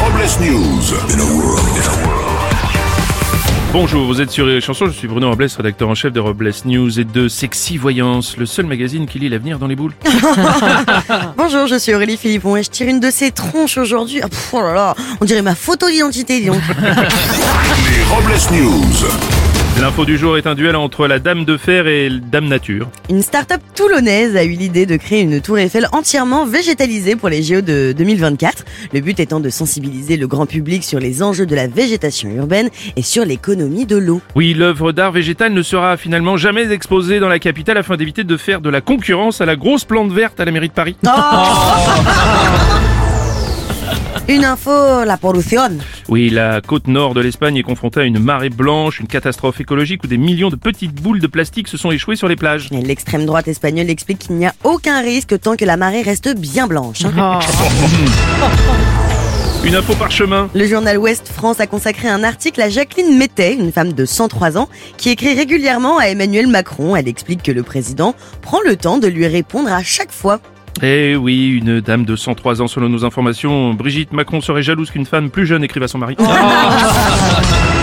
Robles News. In a world. Bonjour, vous êtes sur les chansons, je suis Bruno Robles, rédacteur en chef de Robles News et de Sexy Voyance, le seul magazine qui lit l'avenir dans les boules. Bonjour, je suis Aurélie Philippon et je tire une de ces tronches aujourd'hui. Ah, oh là là, on dirait ma photo d'identité, dis donc. Les Robles News. L'info du jour est un duel entre la Dame de Fer et la Dame Nature. Une start-up toulonnaise a eu l'idée de créer une tour Eiffel entièrement végétalisée pour les JO de 2024. Le but étant de sensibiliser le grand public sur les enjeux de la végétation urbaine et sur l'économie de l'eau. Oui, l'œuvre d'art végétal ne sera finalement jamais exposée dans la capitale afin d'éviter de faire de la concurrence à la grosse plante verte à la mairie de Paris. Une info, la pollution. Oui, la côte nord de l'Espagne est confrontée à une marée blanche, une catastrophe écologique où des millions de petites boules de plastique se sont échouées sur les plages. L'extrême droite espagnole explique qu'il n'y a aucun risque tant que la marée reste bien blanche. hein. Une info par chemin. Le journal Ouest France a consacré un article à Jacqueline Mettet, une femme de 103 ans, qui écrit régulièrement à Emmanuel Macron. Elle explique que le président prend le temps de lui répondre à chaque fois. Eh oui, une dame de 103 ans selon nos informations. Brigitte Macron serait jalouse qu'une femme plus jeune écrive à son mari.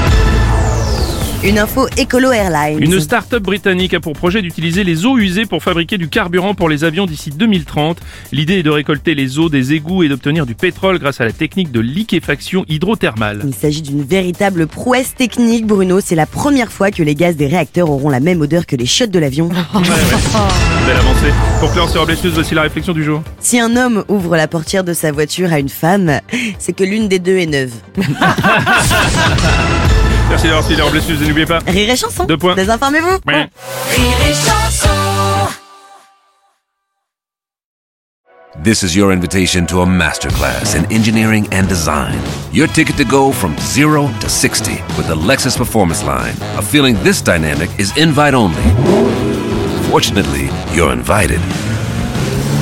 Une info Écolo Airlines. Une start-up britannique a pour projet d'utiliser les eaux usées pour fabriquer du carburant pour les avions d'ici 2030. L'idée est de récolter les eaux des égouts et d'obtenir du pétrole grâce à la technique de liquéfaction hydrothermale. Il s'agit d'une véritable prouesse technique, Bruno. C'est la première fois que les gaz des réacteurs auront la même odeur que les chiottes de l'avion. Belle avancée. Pour clore sur Robles News, voici la réflexion du jour. Si un homme ouvre la portière de sa voiture à une femme, c'est que l'une des deux est neuve. Merci d'avoir suivi les Robles News et n'oubliez pas. Rire et chanson. Deux points. Désinformez-vous. Ouais. This is your invitation to a masterclass in engineering and design. Your ticket to go from zero to 60 with the Lexus Performance Line. A feeling this dynamic is invite only. Fortunately, you're invited.